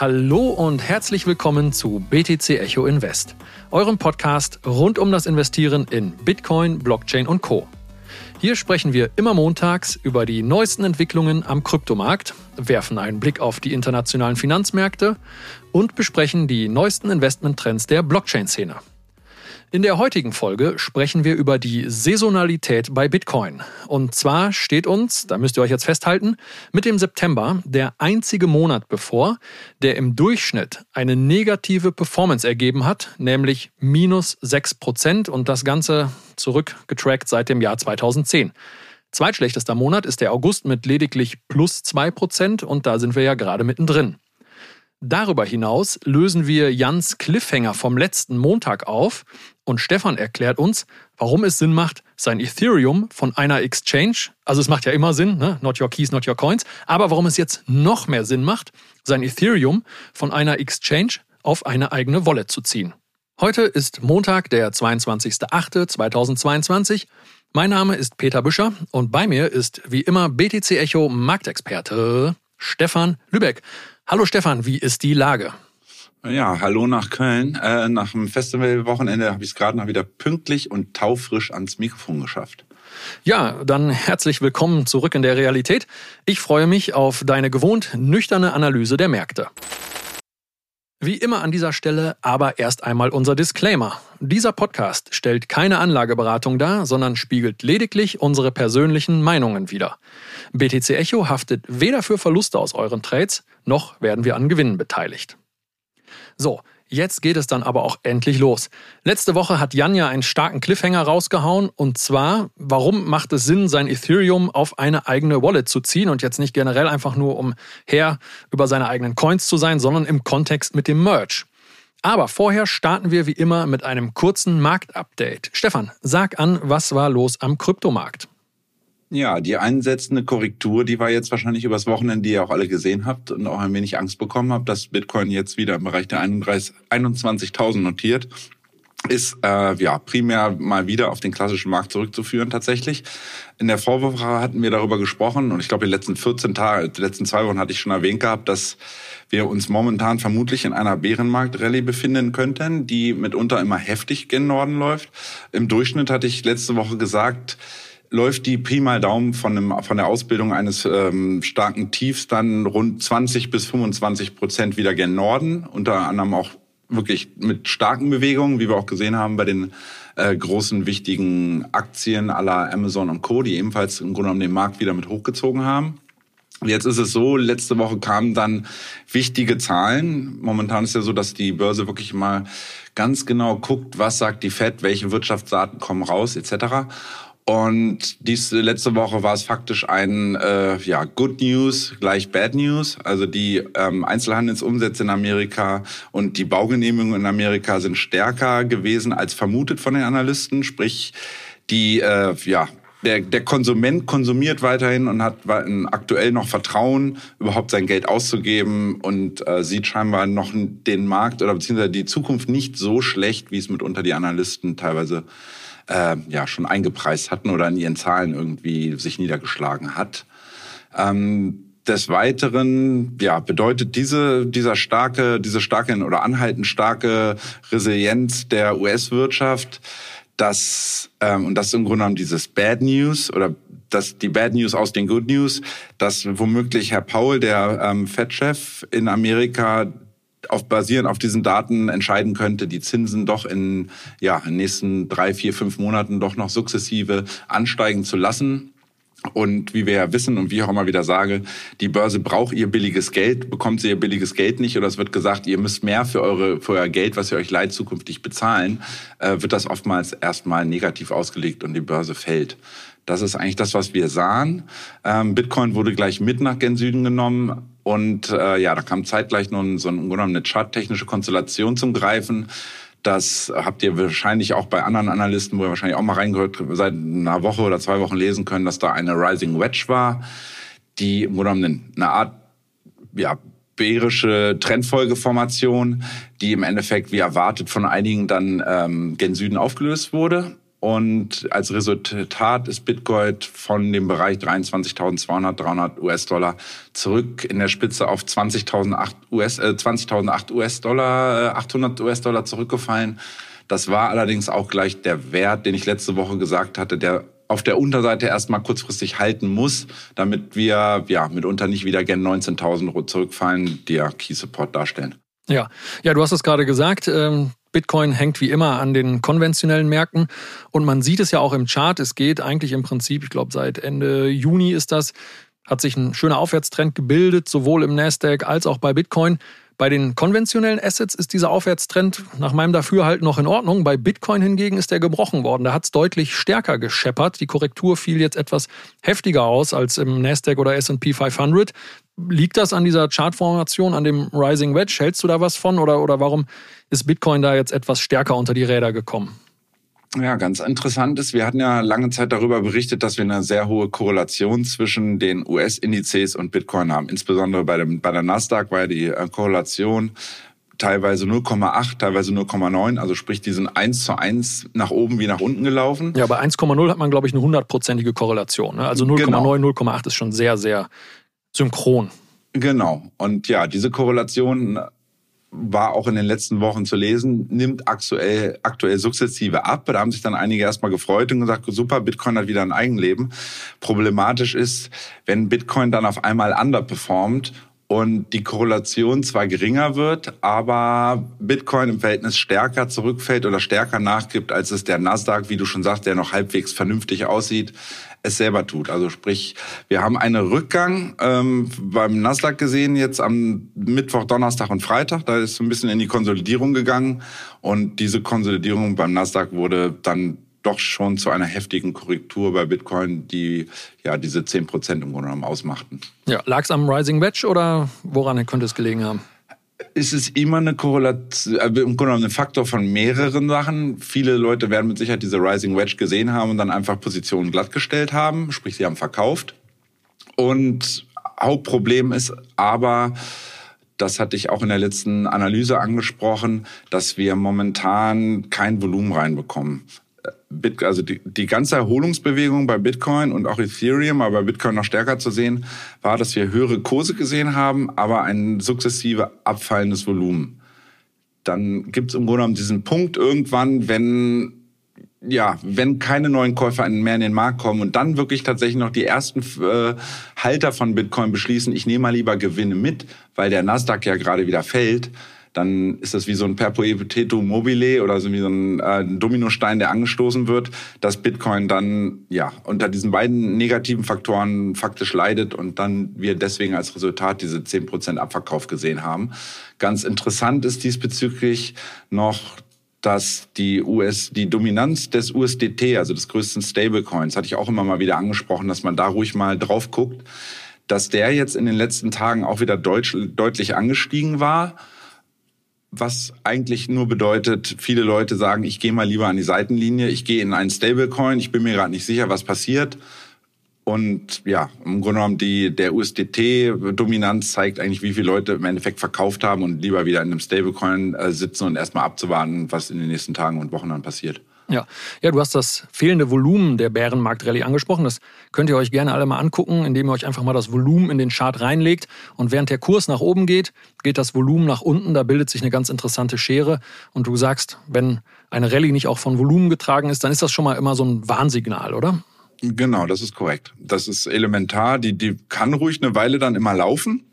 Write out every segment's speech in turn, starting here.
Hallo und herzlich willkommen zu BTC Echo Invest, eurem Podcast rund um das Investieren in Bitcoin, Blockchain und Co. Hier sprechen wir immer montags über die neuesten Entwicklungen am Kryptomarkt, werfen einen Blick auf die internationalen Finanzmärkte und besprechen die neuesten Investmenttrends der Blockchain-Szene. In der heutigen Folge sprechen wir über die Saisonalität bei Bitcoin. Und zwar steht uns, da müsst ihr euch jetzt festhalten, mit dem September der einzige Monat bevor, der im Durchschnitt eine negative Performance ergeben hat, nämlich minus 6% und das Ganze zurückgetrackt seit dem Jahr 2010. Zweitschlechtester Monat ist der August mit lediglich plus 2% und da sind wir ja gerade mittendrin. Darüber hinaus lösen wir Jans Cliffhanger vom letzten Montag auf und Stefan erklärt uns, warum es Sinn macht, sein Ethereum von einer Exchange, also es macht ja immer Sinn, ne? not your keys, not your coins, aber warum es jetzt noch mehr Sinn macht, sein Ethereum von einer Exchange auf eine eigene Wallet zu ziehen. Heute ist Montag, der 22.08.2022. Mein Name ist Peter Büscher und bei mir ist wie immer BTC Echo Marktexperte Stefan Lübeck. Hallo Stefan, wie ist die Lage? Ja, hallo nach Köln. Äh, nach dem Festivalwochenende habe ich es gerade noch wieder pünktlich und taufrisch ans Mikrofon geschafft. Ja, dann herzlich willkommen zurück in der Realität. Ich freue mich auf deine gewohnt nüchterne Analyse der Märkte. Wie immer an dieser Stelle aber erst einmal unser Disclaimer. Dieser Podcast stellt keine Anlageberatung dar, sondern spiegelt lediglich unsere persönlichen Meinungen wider. BTC Echo haftet weder für Verluste aus euren Trades, noch werden wir an Gewinnen beteiligt. So, Jetzt geht es dann aber auch endlich los. Letzte Woche hat Jan ja einen starken Cliffhanger rausgehauen und zwar, warum macht es Sinn, sein Ethereum auf eine eigene Wallet zu ziehen und jetzt nicht generell einfach nur um her über seine eigenen Coins zu sein, sondern im Kontext mit dem Merch. Aber vorher starten wir wie immer mit einem kurzen Marktupdate. Stefan, sag an, was war los am Kryptomarkt? Ja, die einsetzende Korrektur, die war jetzt wahrscheinlich übers Wochenende, die ihr auch alle gesehen habt und auch ein wenig Angst bekommen habt, dass Bitcoin jetzt wieder im Bereich der 21.000 notiert, ist äh, ja primär mal wieder auf den klassischen Markt zurückzuführen tatsächlich. In der Vorwoche hatten wir darüber gesprochen und ich glaube, die letzten 14 Tage, die letzten zwei Wochen hatte ich schon erwähnt gehabt, dass wir uns momentan vermutlich in einer Bärenmarkt-Rallye befinden könnten, die mitunter immer heftig gen Norden läuft. Im Durchschnitt hatte ich letzte Woche gesagt, läuft die Pi mal Daumen von, einem, von der Ausbildung eines ähm, starken Tiefs dann rund 20 bis 25 Prozent wieder gen Norden, unter anderem auch wirklich mit starken Bewegungen, wie wir auch gesehen haben bei den äh, großen wichtigen Aktien aller Amazon und Co., die ebenfalls im Grunde genommen den Markt wieder mit hochgezogen haben. Jetzt ist es so, letzte Woche kamen dann wichtige Zahlen. Momentan ist ja so, dass die Börse wirklich mal ganz genau guckt, was sagt die Fed, welche Wirtschaftsdaten kommen raus etc. Und diese letzte Woche war es faktisch ein äh, ja, Good News gleich Bad News. Also die ähm, Einzelhandelsumsätze in Amerika und die Baugenehmigungen in Amerika sind stärker gewesen als vermutet von den Analysten. Sprich, die äh, ja der, der Konsument konsumiert weiterhin und hat aktuell noch Vertrauen, überhaupt sein Geld auszugeben und äh, sieht scheinbar noch den Markt oder beziehungsweise die Zukunft nicht so schlecht, wie es mitunter die Analysten teilweise äh, ja schon eingepreist hatten oder in ihren Zahlen irgendwie sich niedergeschlagen hat. Ähm, des Weiteren ja, bedeutet diese, dieser starke, diese starke oder anhaltend starke Resilienz der US-Wirtschaft, dass, ähm, und das ist im Grunde genommen dieses Bad News oder das, die Bad News aus den Good News, dass womöglich Herr Paul, der ähm, Fed-Chef in Amerika, auf basierend auf diesen Daten entscheiden könnte, die Zinsen doch in ja in den nächsten drei, vier, fünf Monaten doch noch sukzessive ansteigen zu lassen. Und wie wir ja wissen und wie ich auch immer wieder sage, die Börse braucht ihr billiges Geld, bekommt sie ihr billiges Geld nicht oder es wird gesagt, ihr müsst mehr für, eure, für euer Geld, was ihr euch leiht, zukünftig bezahlen, äh, wird das oftmals erstmal negativ ausgelegt und die Börse fällt. Das ist eigentlich das, was wir sahen. Ähm, Bitcoin wurde gleich mit nach gen Süden genommen und äh, ja, da kam zeitgleich noch so eine, eine charttechnische Konstellation zum Greifen. Das habt ihr wahrscheinlich auch bei anderen Analysten, wo ihr wahrscheinlich auch mal reingehört, seit einer Woche oder zwei Wochen lesen können, dass da eine Rising Wedge war, die im Grunde genommen eine Art ja, bärische Trendfolgeformation, die im Endeffekt wie erwartet von einigen dann ähm, gen Süden aufgelöst wurde Und als Resultat ist Bitcoin von dem Bereich 23.200, 300 US-Dollar zurück in der Spitze auf 20.008 US, äh, 20.008 US-Dollar, äh, 800 US-Dollar zurückgefallen. Das war allerdings auch gleich der Wert, den ich letzte Woche gesagt hatte, der auf der Unterseite erstmal kurzfristig halten muss, damit wir ja mitunter nicht wieder gen 19.000 zurückfallen, die ja Key Support darstellen. Ja, ja, du hast es gerade gesagt. Ähm Bitcoin hängt wie immer an den konventionellen Märkten und man sieht es ja auch im Chart. Es geht eigentlich im Prinzip, ich glaube seit Ende Juni ist das, hat sich ein schöner Aufwärtstrend gebildet, sowohl im Nasdaq als auch bei Bitcoin. Bei den konventionellen Assets ist dieser Aufwärtstrend nach meinem Dafürhalten noch in Ordnung. Bei Bitcoin hingegen ist er gebrochen worden. Da hat es deutlich stärker gescheppert. Die Korrektur fiel jetzt etwas heftiger aus als im Nasdaq oder S&P 500. Liegt das an dieser Chartformation, an dem Rising Wedge? Hältst du da was von oder, oder warum ist Bitcoin da jetzt etwas stärker unter die Räder gekommen? Ja, ganz interessant ist, wir hatten ja lange Zeit darüber berichtet, dass wir eine sehr hohe Korrelation zwischen den US-Indizes und Bitcoin haben. Insbesondere bei, dem, bei der Nasdaq war die äh, Korrelation teilweise 0,8, teilweise 0,9. Also sprich, die sind eins zu eins nach oben wie nach unten gelaufen. Ja, bei 1,0 hat man, glaube ich, eine hundertprozentige Korrelation. Ne? Also 0,9, genau. 0,8 ist schon sehr, sehr synchron. Genau. Und ja, diese Korrelation war auch in den letzten Wochen zu lesen, nimmt aktuell, aktuell sukzessive ab. Da haben sich dann einige erstmal gefreut und gesagt, super, Bitcoin hat wieder ein Eigenleben. Problematisch ist, wenn Bitcoin dann auf einmal underperformt und die Korrelation zwar geringer wird, aber Bitcoin im Verhältnis stärker zurückfällt oder stärker nachgibt, als es der Nasdaq, wie du schon sagst, der noch halbwegs vernünftig aussieht, es selber tut. Also sprich, wir haben einen Rückgang ähm, beim Nasdaq gesehen jetzt am Mittwoch, Donnerstag und Freitag. Da ist so ein bisschen in die Konsolidierung gegangen und diese Konsolidierung beim Nasdaq wurde dann doch schon zu einer heftigen Korrektur bei Bitcoin, die ja diese 10 Prozent im Grunde genommen ausmachten. Ja, lag es am Rising Wedge oder woran könnte es gelegen haben? ist es immer eine Korrelation, äh, im Grunde genommen ein Faktor von mehreren Sachen. Viele Leute werden mit Sicherheit diese Rising Wedge gesehen haben und dann einfach Positionen glattgestellt haben, sprich sie haben verkauft. Und Hauptproblem ist aber, das hatte ich auch in der letzten Analyse angesprochen, dass wir momentan kein Volumen reinbekommen. Bit, also die, die ganze Erholungsbewegung bei Bitcoin und auch Ethereum, aber bei Bitcoin noch stärker zu sehen, war, dass wir höhere Kurse gesehen haben, aber ein sukzessive abfallendes Volumen. Dann gibt es im Grunde genommen diesen Punkt irgendwann, wenn ja, wenn keine neuen Käufer mehr in den Markt kommen und dann wirklich tatsächlich noch die ersten äh, Halter von Bitcoin beschließen, ich nehme mal lieber Gewinne mit, weil der Nasdaq ja gerade wieder fällt, dann ist das wie so ein Perpetuum mobile oder so wie so ein äh, Dominostein, der angestoßen wird, dass Bitcoin dann ja unter diesen beiden negativen Faktoren faktisch leidet und dann wir deswegen als Resultat diese 10% Abverkauf gesehen haben. Ganz interessant ist diesbezüglich noch dass die US, die Dominanz des USDT, also des größten Stablecoins, hatte ich auch immer mal wieder angesprochen, dass man da ruhig mal drauf guckt, dass der jetzt in den letzten Tagen auch wieder deutlich angestiegen war was eigentlich nur bedeutet, viele Leute sagen, ich gehe mal lieber an die Seitenlinie, ich gehe in einen Stablecoin, ich bin mir gerade nicht sicher, was passiert. Und ja, im Grunde genommen die, der USDT-Dominanz zeigt eigentlich, wie viele Leute im Endeffekt verkauft haben und lieber wieder in einem Stablecoin äh, sitzen und erstmal abzuwarten, was in den nächsten Tagen und Wochen dann passiert. Ja. ja, du hast das fehlende Volumen der Bärenmarkt-Rallye angesprochen. Das könnt ihr euch gerne alle mal angucken, indem ihr euch einfach mal das Volumen in den Chart reinlegt. Und während der Kurs nach oben geht, geht das Volumen nach unten. Da bildet sich eine ganz interessante Schere. Und du sagst, wenn eine Rallye nicht auch von Volumen getragen ist, dann ist das schon mal immer so ein Warnsignal, oder? Genau, das ist korrekt. Das ist elementar. Die, die kann ruhig eine Weile dann immer laufen.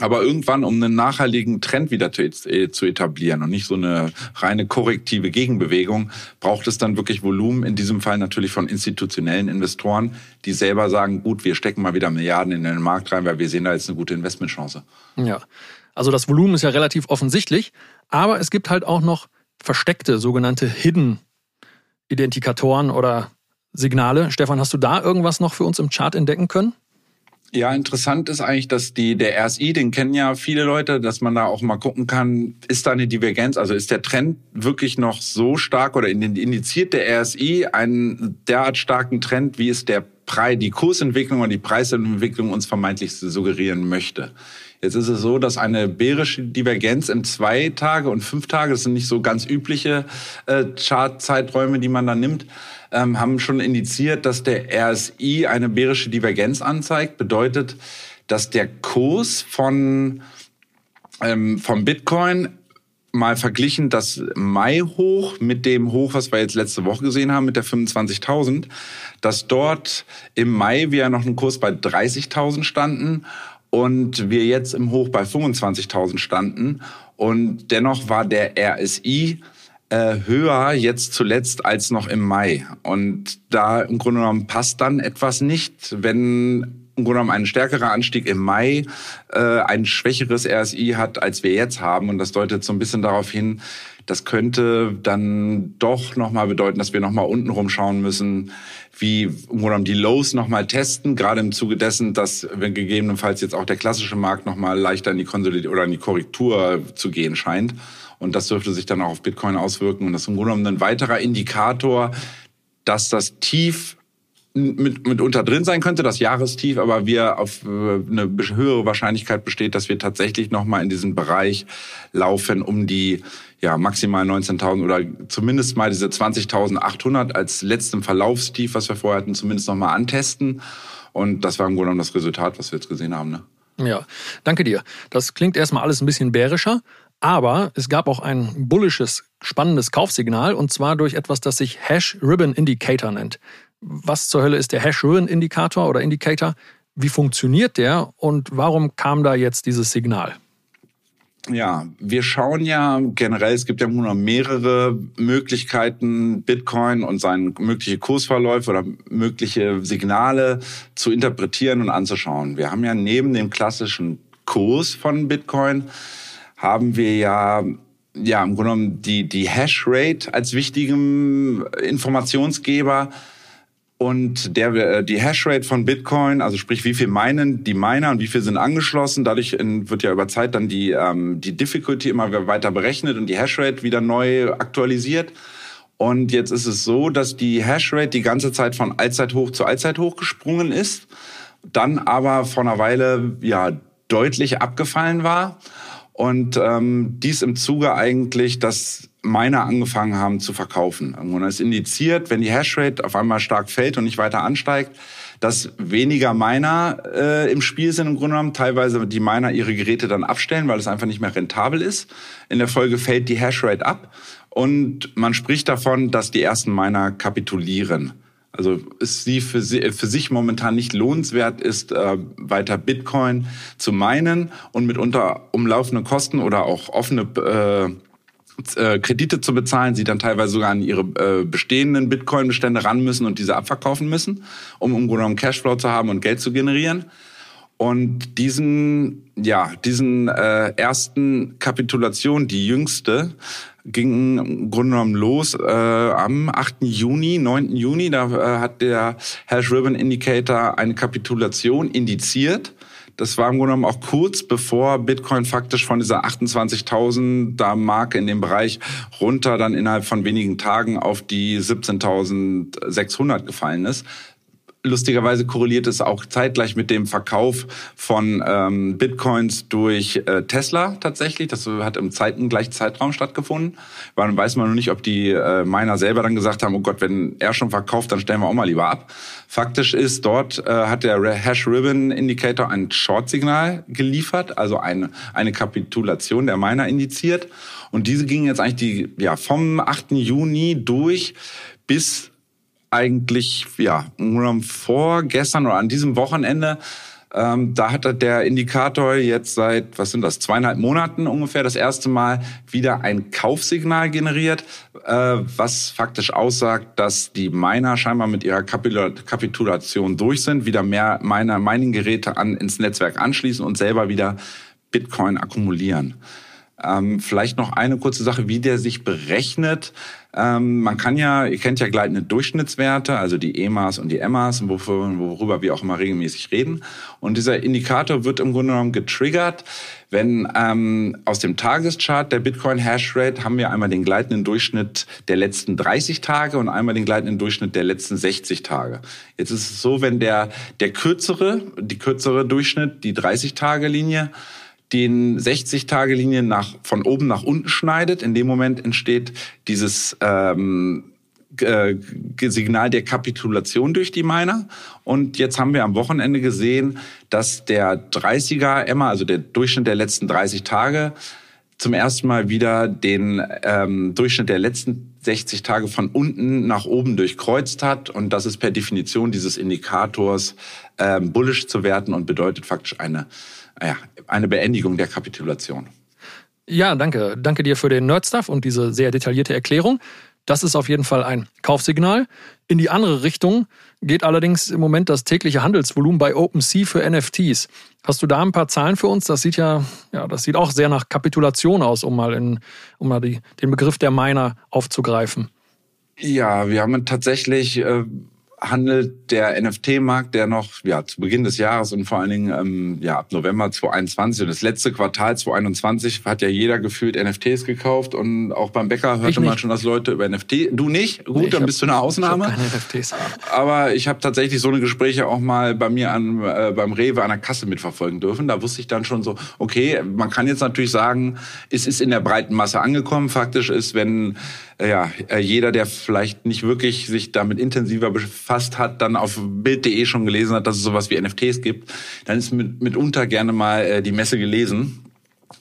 Aber irgendwann, um einen nachhaltigen Trend wieder zu, äh, zu etablieren und nicht so eine reine korrektive Gegenbewegung, braucht es dann wirklich Volumen, in diesem Fall natürlich von institutionellen Investoren, die selber sagen, gut, wir stecken mal wieder Milliarden in den Markt rein, weil wir sehen da jetzt eine gute Investmentchance. Ja, also das Volumen ist ja relativ offensichtlich, aber es gibt halt auch noch versteckte, sogenannte Hidden Identifikatoren oder Signale. Stefan, hast du da irgendwas noch für uns im Chart entdecken können? Ja, interessant ist eigentlich, dass die, der RSI, den kennen ja viele Leute, dass man da auch mal gucken kann, ist da eine Divergenz, also ist der Trend wirklich noch so stark oder indiziert der RSI einen derart starken Trend, wie es der die Kursentwicklung und die Preisentwicklung uns vermeintlich suggerieren möchte. Jetzt ist es so, dass eine bärische Divergenz in zwei Tage und fünf Tage, das sind nicht so ganz übliche äh, Chartzeiträume, die man da nimmt, ähm, haben schon indiziert, dass der RSI eine bärische Divergenz anzeigt. Bedeutet, dass der Kurs von ähm, vom Bitcoin mal verglichen das Mai-Hoch mit dem Hoch, was wir jetzt letzte Woche gesehen haben, mit der 25.000, dass dort im Mai wir noch einen Kurs bei 30.000 standen und wir jetzt im Hoch bei 25.000 standen. Und dennoch war der RSI äh, höher jetzt zuletzt als noch im Mai. Und da im Grunde genommen passt dann etwas nicht, wenn im Grunde genommen ein stärkerer Anstieg im Mai äh, ein schwächeres RSI hat, als wir jetzt haben. Und das deutet so ein bisschen darauf hin, das könnte dann doch nochmal bedeuten, dass wir nochmal unten rumschauen müssen, wie im Grunde genommen die Lows nochmal testen, gerade im Zuge dessen, dass wenn gegebenenfalls jetzt auch der klassische Markt nochmal leichter in die Konsolidierung oder in die Korrektur zu gehen scheint. Und das dürfte sich dann auch auf Bitcoin auswirken. Und das ist im Grunde genommen ein weiterer Indikator, dass das Tief mit, mitunter drin sein könnte, das Jahrestief, aber wir auf äh, eine höhere Wahrscheinlichkeit besteht, dass wir tatsächlich nochmal in diesen Bereich laufen, um die ja, maximal 19.000 oder zumindest mal diese 20.800 als letztem Verlaufstief, was wir vorher hatten, zumindest nochmal antesten. Und das war im Grunde genommen das Resultat, was wir jetzt gesehen haben. Ne? Ja, danke dir. Das klingt erstmal alles ein bisschen bärischer, aber es gab auch ein bullisches, spannendes Kaufsignal und zwar durch etwas, das sich Hash Ribbon Indicator nennt was zur Hölle ist der Hash-Ruin-Indikator oder Indicator? Wie funktioniert der und warum kam da jetzt dieses Signal? Ja, wir schauen ja generell, es gibt ja nur mehrere Möglichkeiten, Bitcoin und seine mögliche Kursverläufe oder mögliche Signale zu interpretieren und anzuschauen. Wir haben ja neben dem klassischen Kurs von Bitcoin, haben wir ja ja, im Grunde genommen die, die Hashrate als wichtigen Informationsgeber und der, äh, die Hashrate von Bitcoin, also sprich, wie viel meinen die Miner und wie viel sind angeschlossen, dadurch wird ja über Zeit dann die, ähm, die Difficulty immer weiter berechnet und die Hashrate wieder neu aktualisiert. Und jetzt ist es so, dass die Hashrate die ganze Zeit von Allzeithoch zu Allzeithoch gesprungen ist, dann aber vor einer Weile ja deutlich abgefallen war. Und ähm, dies im Zuge eigentlich, dass Miner angefangen haben zu verkaufen. Und es indiziert, wenn die Hashrate auf einmal stark fällt und nicht weiter ansteigt, dass weniger Miner äh, im Spiel sind im Grunde genommen. Teilweise die Miner ihre Geräte dann abstellen, weil es einfach nicht mehr rentabel ist. In der Folge fällt die Hashrate ab und man spricht davon, dass die ersten Miner kapitulieren. Also ist sie für, sie für sich momentan nicht lohnenswert ist, äh, weiter Bitcoin zu meinen und mitunter umlaufende Kosten oder auch offene äh, äh, Kredite zu bezahlen, sie dann teilweise sogar an ihre äh, bestehenden Bitcoin-Bestände ran müssen und diese abverkaufen müssen, um im Grunde genommen Cashflow zu haben und Geld zu generieren. Und diesen, ja, diesen äh, ersten Kapitulation, die jüngste, ging im Grunde genommen los äh, am 8. Juni, 9. Juni. Da äh, hat der Hash Ribbon Indicator eine Kapitulation indiziert. Das war im Grunde genommen auch kurz bevor Bitcoin faktisch von dieser 28.000 da Marke in dem Bereich runter dann innerhalb von wenigen Tagen auf die 17.600 gefallen ist lustigerweise korreliert es auch zeitgleich mit dem Verkauf von ähm, Bitcoins durch äh, Tesla tatsächlich. Das hat im Zeiten gleichen Zeitraum stattgefunden. Weil weiß man noch nicht, ob die äh, Miner selber dann gesagt haben, oh Gott, wenn er schon verkauft, dann stellen wir auch mal lieber ab. Faktisch ist, dort äh, hat der Hash Ribbon Indicator ein Short-Signal geliefert, also eine, eine Kapitulation der Miner indiziert. Und diese ging jetzt eigentlich die, ja, vom 8. Juni durch bis eigentlich, ja, vorgestern oder an diesem Wochenende, ähm, da hat der Indikator jetzt seit, was sind das, zweieinhalb Monaten ungefähr das erste Mal wieder ein Kaufsignal generiert, äh, was faktisch aussagt, dass die Miner scheinbar mit ihrer Kapitulation durch sind, wieder mehr Miner Mining-Geräte an, ins Netzwerk anschließen und selber wieder Bitcoin akkumulieren. Ähm, vielleicht noch eine kurze Sache, wie der sich berechnet. Ähm, man kann ja, ihr kennt ja gleitende Durchschnittswerte, also die EMAs und die EMAs, worüber wir auch immer regelmäßig reden. Und dieser Indikator wird im Grunde genommen getriggert, wenn ähm, aus dem Tageschart der Bitcoin Hashrate haben wir einmal den gleitenden Durchschnitt der letzten 30 Tage und einmal den gleitenden Durchschnitt der letzten 60 Tage. Jetzt ist es so, wenn der, der kürzere, die kürzere Durchschnitt, die 30-Tage-Linie, den 60-Tage-Linie nach, von oben nach unten schneidet. In dem Moment entsteht dieses ähm, äh, Signal der Kapitulation durch die Miner. Und jetzt haben wir am Wochenende gesehen, dass der 30er Emma, also der Durchschnitt der letzten 30 Tage, zum ersten Mal wieder den ähm, Durchschnitt der letzten 60 Tage von unten nach oben durchkreuzt hat. Und das ist per Definition dieses Indikators ähm, bullish zu werten und bedeutet faktisch eine ja, eine Beendigung der Kapitulation. Ja, danke. Danke dir für den Nerd-Stuff und diese sehr detaillierte Erklärung. Das ist auf jeden Fall ein Kaufsignal. In die andere Richtung geht allerdings im Moment das tägliche Handelsvolumen bei OpenSea für NFTs. Hast du da ein paar Zahlen für uns? Das sieht ja, ja, das sieht auch sehr nach Kapitulation aus, um mal, in, um mal die, den Begriff der Miner aufzugreifen. Ja, wir haben tatsächlich äh, handelt der NFT-Markt, der noch ja, zu Beginn des Jahres und vor allen Dingen ähm, ja, ab November 2021 und das letzte Quartal 2021 hat ja jeder gefühlt NFTs gekauft und auch beim Bäcker hörte man schon, dass Leute über NFT. Du nicht? Gut, nee, dann hab, bist du eine Ausnahme. Ich keine NFTs. Aber ich habe tatsächlich so eine Gespräche auch mal bei mir an, äh, beim Rewe an der Kasse mitverfolgen dürfen. Da wusste ich dann schon so, okay, man kann jetzt natürlich sagen, es ist in der breiten Masse angekommen. Faktisch ist, wenn ja, äh, jeder, der vielleicht nicht wirklich sich damit intensiver befasst hat, dann auf Bild.de schon gelesen hat, dass es sowas wie NFTs gibt, dann ist mit, mitunter gerne mal äh, die Messe gelesen.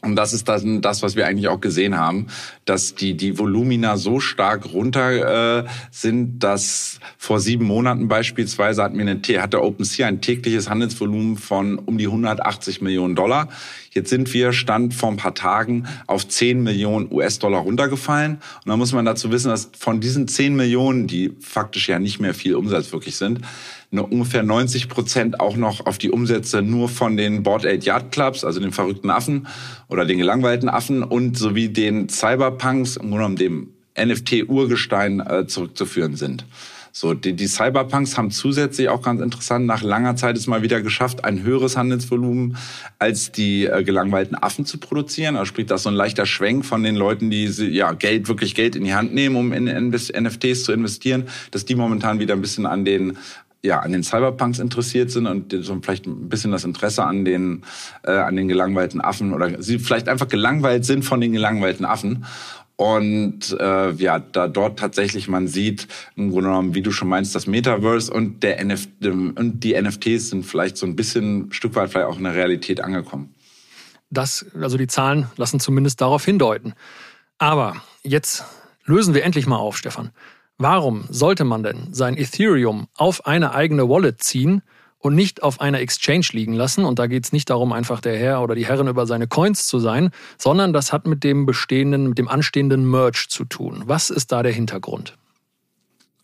Und das ist dann das, was wir eigentlich auch gesehen haben, dass die, die Volumina so stark runter äh, sind, dass vor sieben Monaten beispielsweise hatten wir eine, hatte OpenSea ein tägliches Handelsvolumen von um die 180 Millionen Dollar. Jetzt sind wir, Stand vor ein paar Tagen, auf 10 Millionen US-Dollar runtergefallen. Und da muss man dazu wissen, dass von diesen 10 Millionen, die faktisch ja nicht mehr viel Umsatz wirklich sind, ungefähr 90 Prozent auch noch auf die Umsätze nur von den Board Aid Yard Clubs, also den verrückten Affen oder den gelangweilten Affen und sowie den Cyberpunks, im Grunde genommen dem NFT-Urgestein äh, zurückzuführen sind. So, die, die Cyberpunks haben zusätzlich auch ganz interessant nach langer Zeit es mal wieder geschafft, ein höheres Handelsvolumen als die äh, gelangweilten Affen zu produzieren. Also sprich, das so ein leichter Schwenk von den Leuten, die ja Geld, wirklich Geld in die Hand nehmen, um in, in NFTs zu investieren, dass die momentan wieder ein bisschen an den ja, an den Cyberpunks interessiert sind und so vielleicht ein bisschen das Interesse an den, äh, an den gelangweilten Affen oder sie vielleicht einfach gelangweilt sind von den gelangweilten Affen und äh, ja, da dort tatsächlich man sieht, im Grunde genommen, wie du schon meinst, das Metaverse und der NF und die NFTs sind vielleicht so ein bisschen ein Stück weit vielleicht auch in der Realität angekommen. Das, also die Zahlen lassen zumindest darauf hindeuten. Aber jetzt lösen wir endlich mal auf, Stefan. Warum sollte man denn sein Ethereum auf eine eigene Wallet ziehen und nicht auf einer Exchange liegen lassen. Und da geht es nicht darum, einfach der Herr oder die Herrin über seine Coins zu sein, sondern das hat mit dem bestehenden, mit dem anstehenden Merch zu tun. Was ist da der Hintergrund?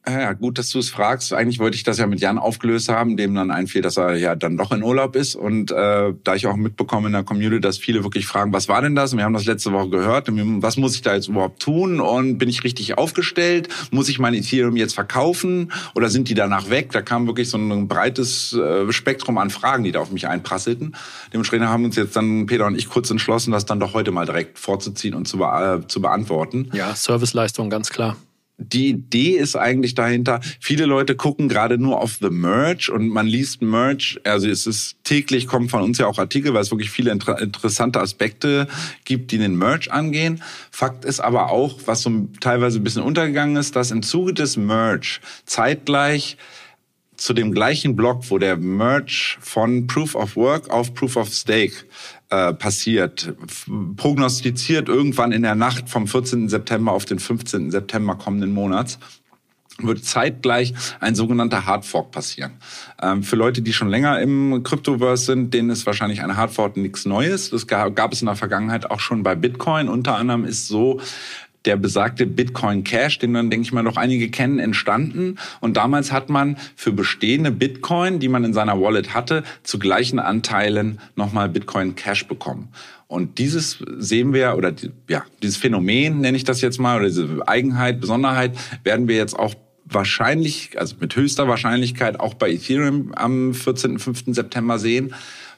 Ja, gut, dass du es fragst. Eigentlich wollte ich das ja mit Jan aufgelöst haben, dem dann einfiel, dass er ja dann doch in Urlaub ist. Und äh, da ich auch mitbekomme in der Community, dass viele wirklich fragen, was war denn das? Und wir haben das letzte Woche gehört. was muss ich da jetzt überhaupt tun? Und bin ich richtig aufgestellt? Muss ich mein Ethereum jetzt verkaufen? Oder sind die danach weg? Da kam wirklich so ein breites äh, Spektrum an Fragen, die da auf mich einprasselten. Dementsprechend haben uns jetzt dann Peter und ich kurz entschlossen, das dann doch heute mal direkt vorzuziehen und zu, be äh, zu beantworten. Ja, Serviceleistung, ganz klar die Idee ist eigentlich dahinter, viele Leute gucken gerade nur auf The Merch und man liest Merch, also es ist täglich kommen von uns ja auch Artikel, weil es wirklich viele inter interessante Aspekte gibt, die den Merch angehen. Fakt ist aber auch, was so teilweise ein bisschen untergegangen ist, dass im Zuge des Merch zeitgleich zu dem gleichen Block, wo der Merch von Proof of Work auf Proof of Stake äh, passiert, prognostiziert irgendwann in der Nacht vom 14. September auf den 15. September kommenden Monats wird zeitgleich ein sogenannter Hardfork passieren. Ähm, für Leute, die schon länger im Cryptoverse sind, denen ist wahrscheinlich eine Hardfork nichts Neues. Das gab es in der Vergangenheit auch schon bei Bitcoin. Unter anderem ist so, der besagte Bitcoin Cash, den dann, denke ich mal, noch einige kennen, entstanden. Und damals hat man für bestehende Bitcoin, die man in seiner Wallet hatte, zu gleichen Anteilen nochmal Bitcoin Cash bekommen. Und dieses sehen wir, oder ja, dieses Phänomen nenne ich das jetzt mal, oder diese Eigenheit, Besonderheit, werden wir jetzt auch wahrscheinlich, also mit höchster Wahrscheinlichkeit auch bei Ethereum am 14. 5. September sehen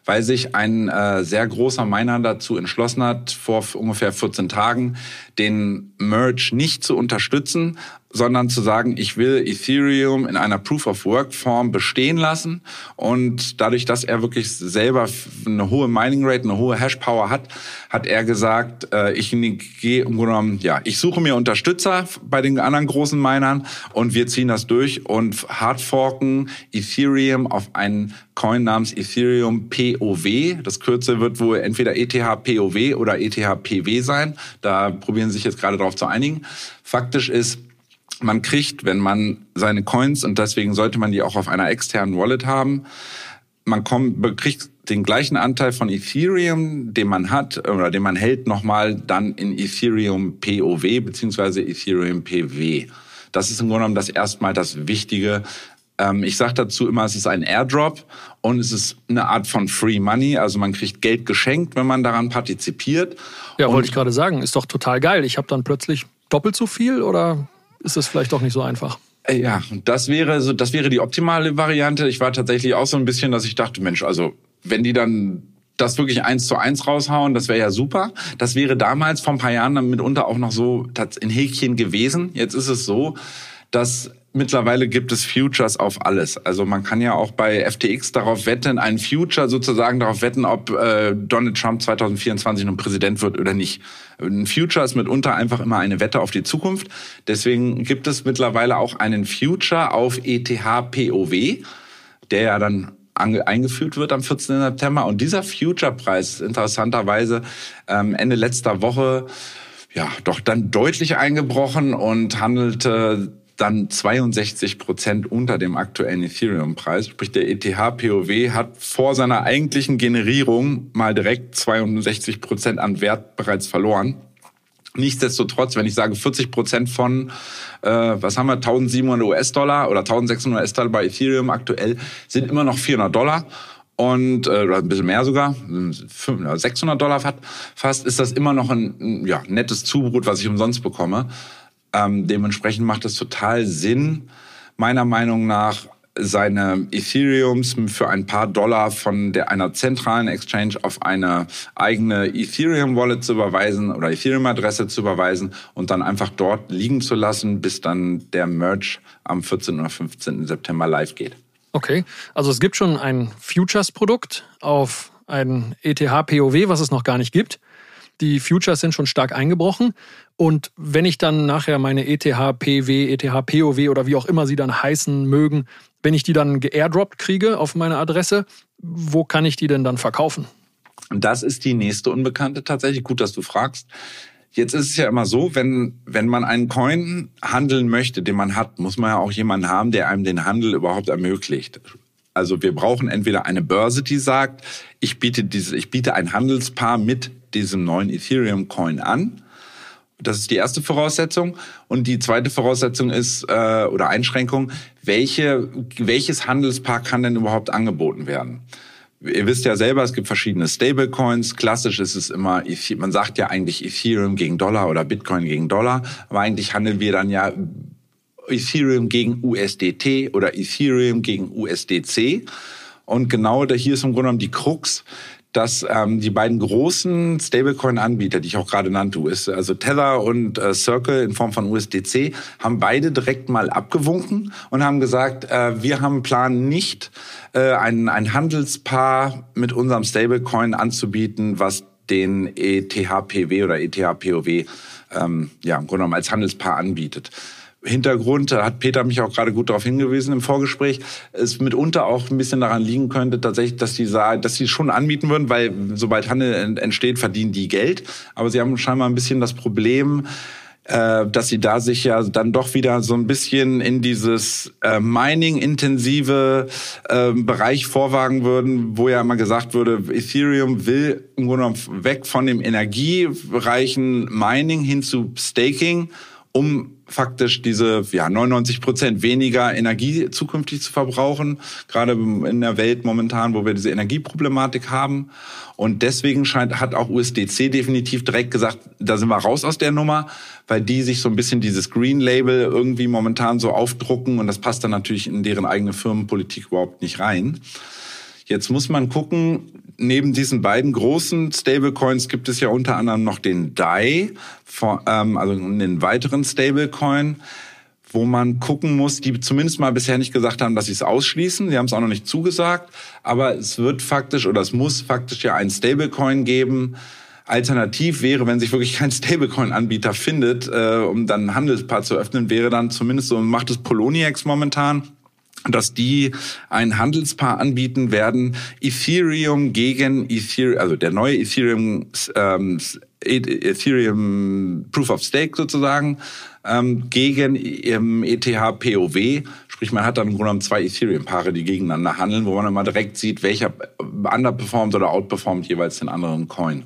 weil sich ein äh, sehr großer Miner dazu entschlossen hat, vor ungefähr 14 Tagen den Merge nicht zu unterstützen, sondern zu sagen, ich will Ethereum in einer Proof-of-Work-Form bestehen lassen. Und dadurch, dass er wirklich selber eine hohe Mining-Rate, eine hohe Hash-Power hat, hat er gesagt, äh, ich gehe im Grunde genommen, ja, ich suche mir Unterstützer bei den anderen großen Minern und wir ziehen das durch und hardforken Ethereum auf einen Coin namens Ethereum POW. Das Kürzel wird wohl entweder ETH POW oder ETH PW sein. Da probieren sie sich jetzt gerade darauf zu einigen. Faktisch ist, man kriegt, wenn man seine Coins, und deswegen sollte man die auch auf einer externen Wallet haben, man kommt, kriegt den gleichen Anteil von Ethereum, den man hat oder den man hält, nochmal dann in Ethereum POW beziehungsweise Ethereum PW. Das ist im Grunde genommen das erstmal das Wichtige. Ähm, ich sage dazu immer, es ist ein Airdrop und es ist eine Art von Free Money. Also man kriegt Geld geschenkt, wenn man daran partizipiert. Ja, wollte ich gerade sagen. Ist doch total geil. Ich habe dann plötzlich doppelt so viel oder ist das vielleicht doch nicht so einfach. Äh, ja, das wäre so, das wäre die optimale Variante. Ich war tatsächlich auch so ein bisschen, dass ich dachte, Mensch, also wenn die dann das wirklich eins zu eins raushauen, das wäre ja super. Das wäre damals vor ein paar Jahren dann mitunter auch noch so in Häkchen gewesen. Jetzt ist es so, dass mittlerweile gibt es Futures auf alles. Also man kann ja auch bei FTX darauf wetten, ein Future sozusagen darauf wetten, ob äh, Donald Trump 2024 nun Präsident wird oder nicht. Ein Future ist mitunter einfach immer eine Wette auf die Zukunft. Deswegen gibt es mittlerweile auch einen Future auf ETH-POW, der ja dann eingeführt wird am 14. September. Und dieser Future-Preis interessanterweise ähm, Ende letzter Woche ja doch dann deutlich eingebrochen und handelte dann 62 Prozent unter dem aktuellen Ethereum-Preis. Sprich, der ETH-POW hat vor seiner eigentlichen Generierung mal direkt 62 Prozent an Wert bereits verloren. Nichtsdestotrotz, wenn ich sage 40 Prozent von, äh, was haben wir, 1700 US-Dollar oder 1600 US-Dollar bei Ethereum aktuell, sind immer noch 400 Dollar und äh, ein bisschen mehr sogar, 600 Dollar fast, ist das immer noch ein ja, nettes Zubrot, was ich umsonst bekomme. Ähm, dementsprechend macht es total Sinn, meiner Meinung nach, seine Ethereums für ein paar Dollar von der, einer zentralen Exchange auf eine eigene Ethereum-Wallet zu überweisen oder Ethereum-Adresse zu überweisen und dann einfach dort liegen zu lassen, bis dann der Merge am 14. oder 15. September live geht. Okay, also es gibt schon ein Futures-Produkt auf ein ETH-POW, was es noch gar nicht gibt. Die Futures sind schon stark eingebrochen. Und wenn ich dann nachher meine ETH PW, ETH POW oder wie auch immer sie dann heißen mögen, wenn ich die dann geairdroppt kriege auf meine Adresse, wo kann ich die denn dann verkaufen? Das ist die nächste Unbekannte tatsächlich. Gut, dass du fragst. Jetzt ist es ja immer so, wenn, wenn man einen Coin handeln möchte, den man hat, muss man ja auch jemanden haben, der einem den Handel überhaupt ermöglicht. Also wir brauchen entweder eine Börse, die sagt, ich biete diese, ich biete ein Handelspaar mit diesem neuen Ethereum Coin an. Das ist die erste Voraussetzung. Und die zweite Voraussetzung ist, äh, oder Einschränkung, welche, welches Handelspaar kann denn überhaupt angeboten werden? Ihr wisst ja selber, es gibt verschiedene Stablecoins. Klassisch ist es immer, man sagt ja eigentlich Ethereum gegen Dollar oder Bitcoin gegen Dollar, aber eigentlich handeln wir dann ja Ethereum gegen USDT oder Ethereum gegen USDC. Und genau hier ist im Grunde genommen die Krux, dass ähm, die beiden großen Stablecoin-Anbieter, die ich auch gerade nannte, US, also Tether und äh, Circle in Form von USDC, haben beide direkt mal abgewunken und haben gesagt, äh, wir haben Plan nicht, äh, ein, ein Handelspaar mit unserem Stablecoin anzubieten, was den ETHPW oder ETHPOW ähm, ja, im Grunde genommen als Handelspaar anbietet. Hintergrund, hat Peter mich auch gerade gut darauf hingewiesen im Vorgespräch, es mitunter auch ein bisschen daran liegen könnte, tatsächlich, dass sie sagen, dass sie schon anbieten würden, weil sobald Handel entsteht, verdienen die Geld. Aber sie haben scheinbar ein bisschen das Problem, äh, dass sie da sich ja dann doch wieder so ein bisschen in dieses äh, Mining-intensive äh, Bereich vorwagen würden, wo ja immer gesagt wurde, Ethereum will im Grunde genommen weg von dem energiereichen Mining hin zu Staking, um faktisch diese ja 99 Prozent weniger Energie zukünftig zu verbrauchen, gerade in der Welt momentan, wo wir diese Energieproblematik haben. Und deswegen scheint hat auch USDC definitiv direkt gesagt, da sind wir raus aus der Nummer, weil die sich so ein bisschen dieses Green Label irgendwie momentan so aufdrucken und das passt dann natürlich in deren eigene Firmenpolitik überhaupt nicht rein. Jetzt muss man gucken, neben diesen beiden großen Stablecoins gibt es ja unter anderem noch den DAI, ähm, also einen weiteren Stablecoin, wo man gucken muss, die zumindest mal bisher nicht gesagt haben, dass sie es ausschließen. Sie haben es auch noch nicht zugesagt, aber es wird faktisch oder es muss faktisch ja einen Stablecoin geben. Alternativ wäre, wenn sich wirklich kein Stablecoin-Anbieter findet, äh, um dann ein Handelspaar zu öffnen, wäre dann zumindest so macht es Poloniex momentan dass die ein Handelspaar anbieten werden, Ethereum gegen Ethereum, also der neue Ethereum, ähm, Ethereum Proof of Stake sozusagen, ähm, gegen ähm, ETH POW. Sprich, man hat dann im Grunde genommen zwei Ethereum-Paare, die gegeneinander handeln, wo man immer direkt sieht, welcher underperformt oder outperformt jeweils den anderen Coin.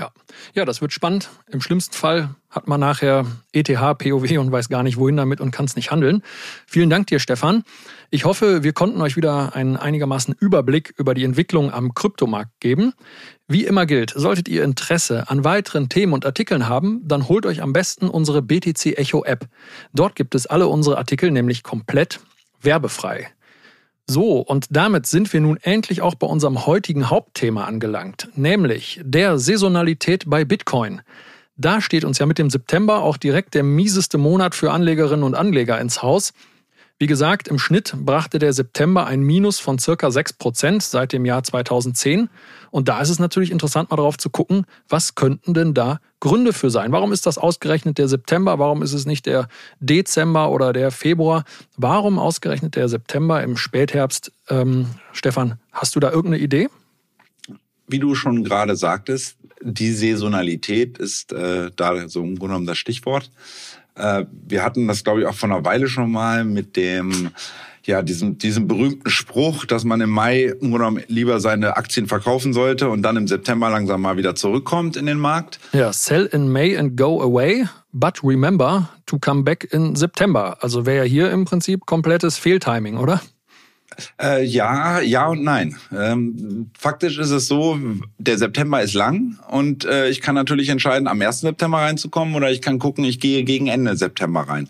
Ja. ja, das wird spannend. Im schlimmsten Fall hat man nachher ETH, POW und weiß gar nicht wohin damit und kann es nicht handeln. Vielen Dank dir, Stefan. Ich hoffe, wir konnten euch wieder einen einigermaßen Überblick über die Entwicklung am Kryptomarkt geben. Wie immer gilt, solltet ihr Interesse an weiteren Themen und Artikeln haben, dann holt euch am besten unsere BTC Echo App. Dort gibt es alle unsere Artikel nämlich komplett werbefrei. So, und damit sind wir nun endlich auch bei unserem heutigen Hauptthema angelangt, nämlich der Saisonalität bei Bitcoin. Da steht uns ja mit dem September auch direkt der mieseste Monat für Anlegerinnen und Anleger ins Haus. Wie gesagt, im Schnitt brachte der September ein Minus von circa 6% seit dem Jahr 2010. Und da ist es natürlich interessant, mal darauf zu gucken, was könnten denn da Gründe für sein? Warum ist das ausgerechnet der September? Warum ist es nicht der Dezember oder der Februar? Warum ausgerechnet der September im Spätherbst? Ähm, Stefan, hast du da irgendeine Idee? Wie du schon gerade sagtest, die Saisonalität ist äh, da so im Grunde genommen das Stichwort. Äh, wir hatten das, glaube ich, auch vor einer Weile schon mal mit dem ja, diesem, diesem berühmten Spruch, dass man im Mai lieber seine Aktien verkaufen sollte und dann im September langsam mal wieder zurückkommt in den Markt. Ja, sell in May and go away, but remember to come back in September. Also wäre ja hier im Prinzip komplettes Fehltiming, oder? Äh, ja, ja und nein. Ähm, faktisch ist es so, der September ist lang und äh, ich kann natürlich entscheiden, am 1. September reinzukommen oder ich kann gucken, ich gehe gegen Ende September rein.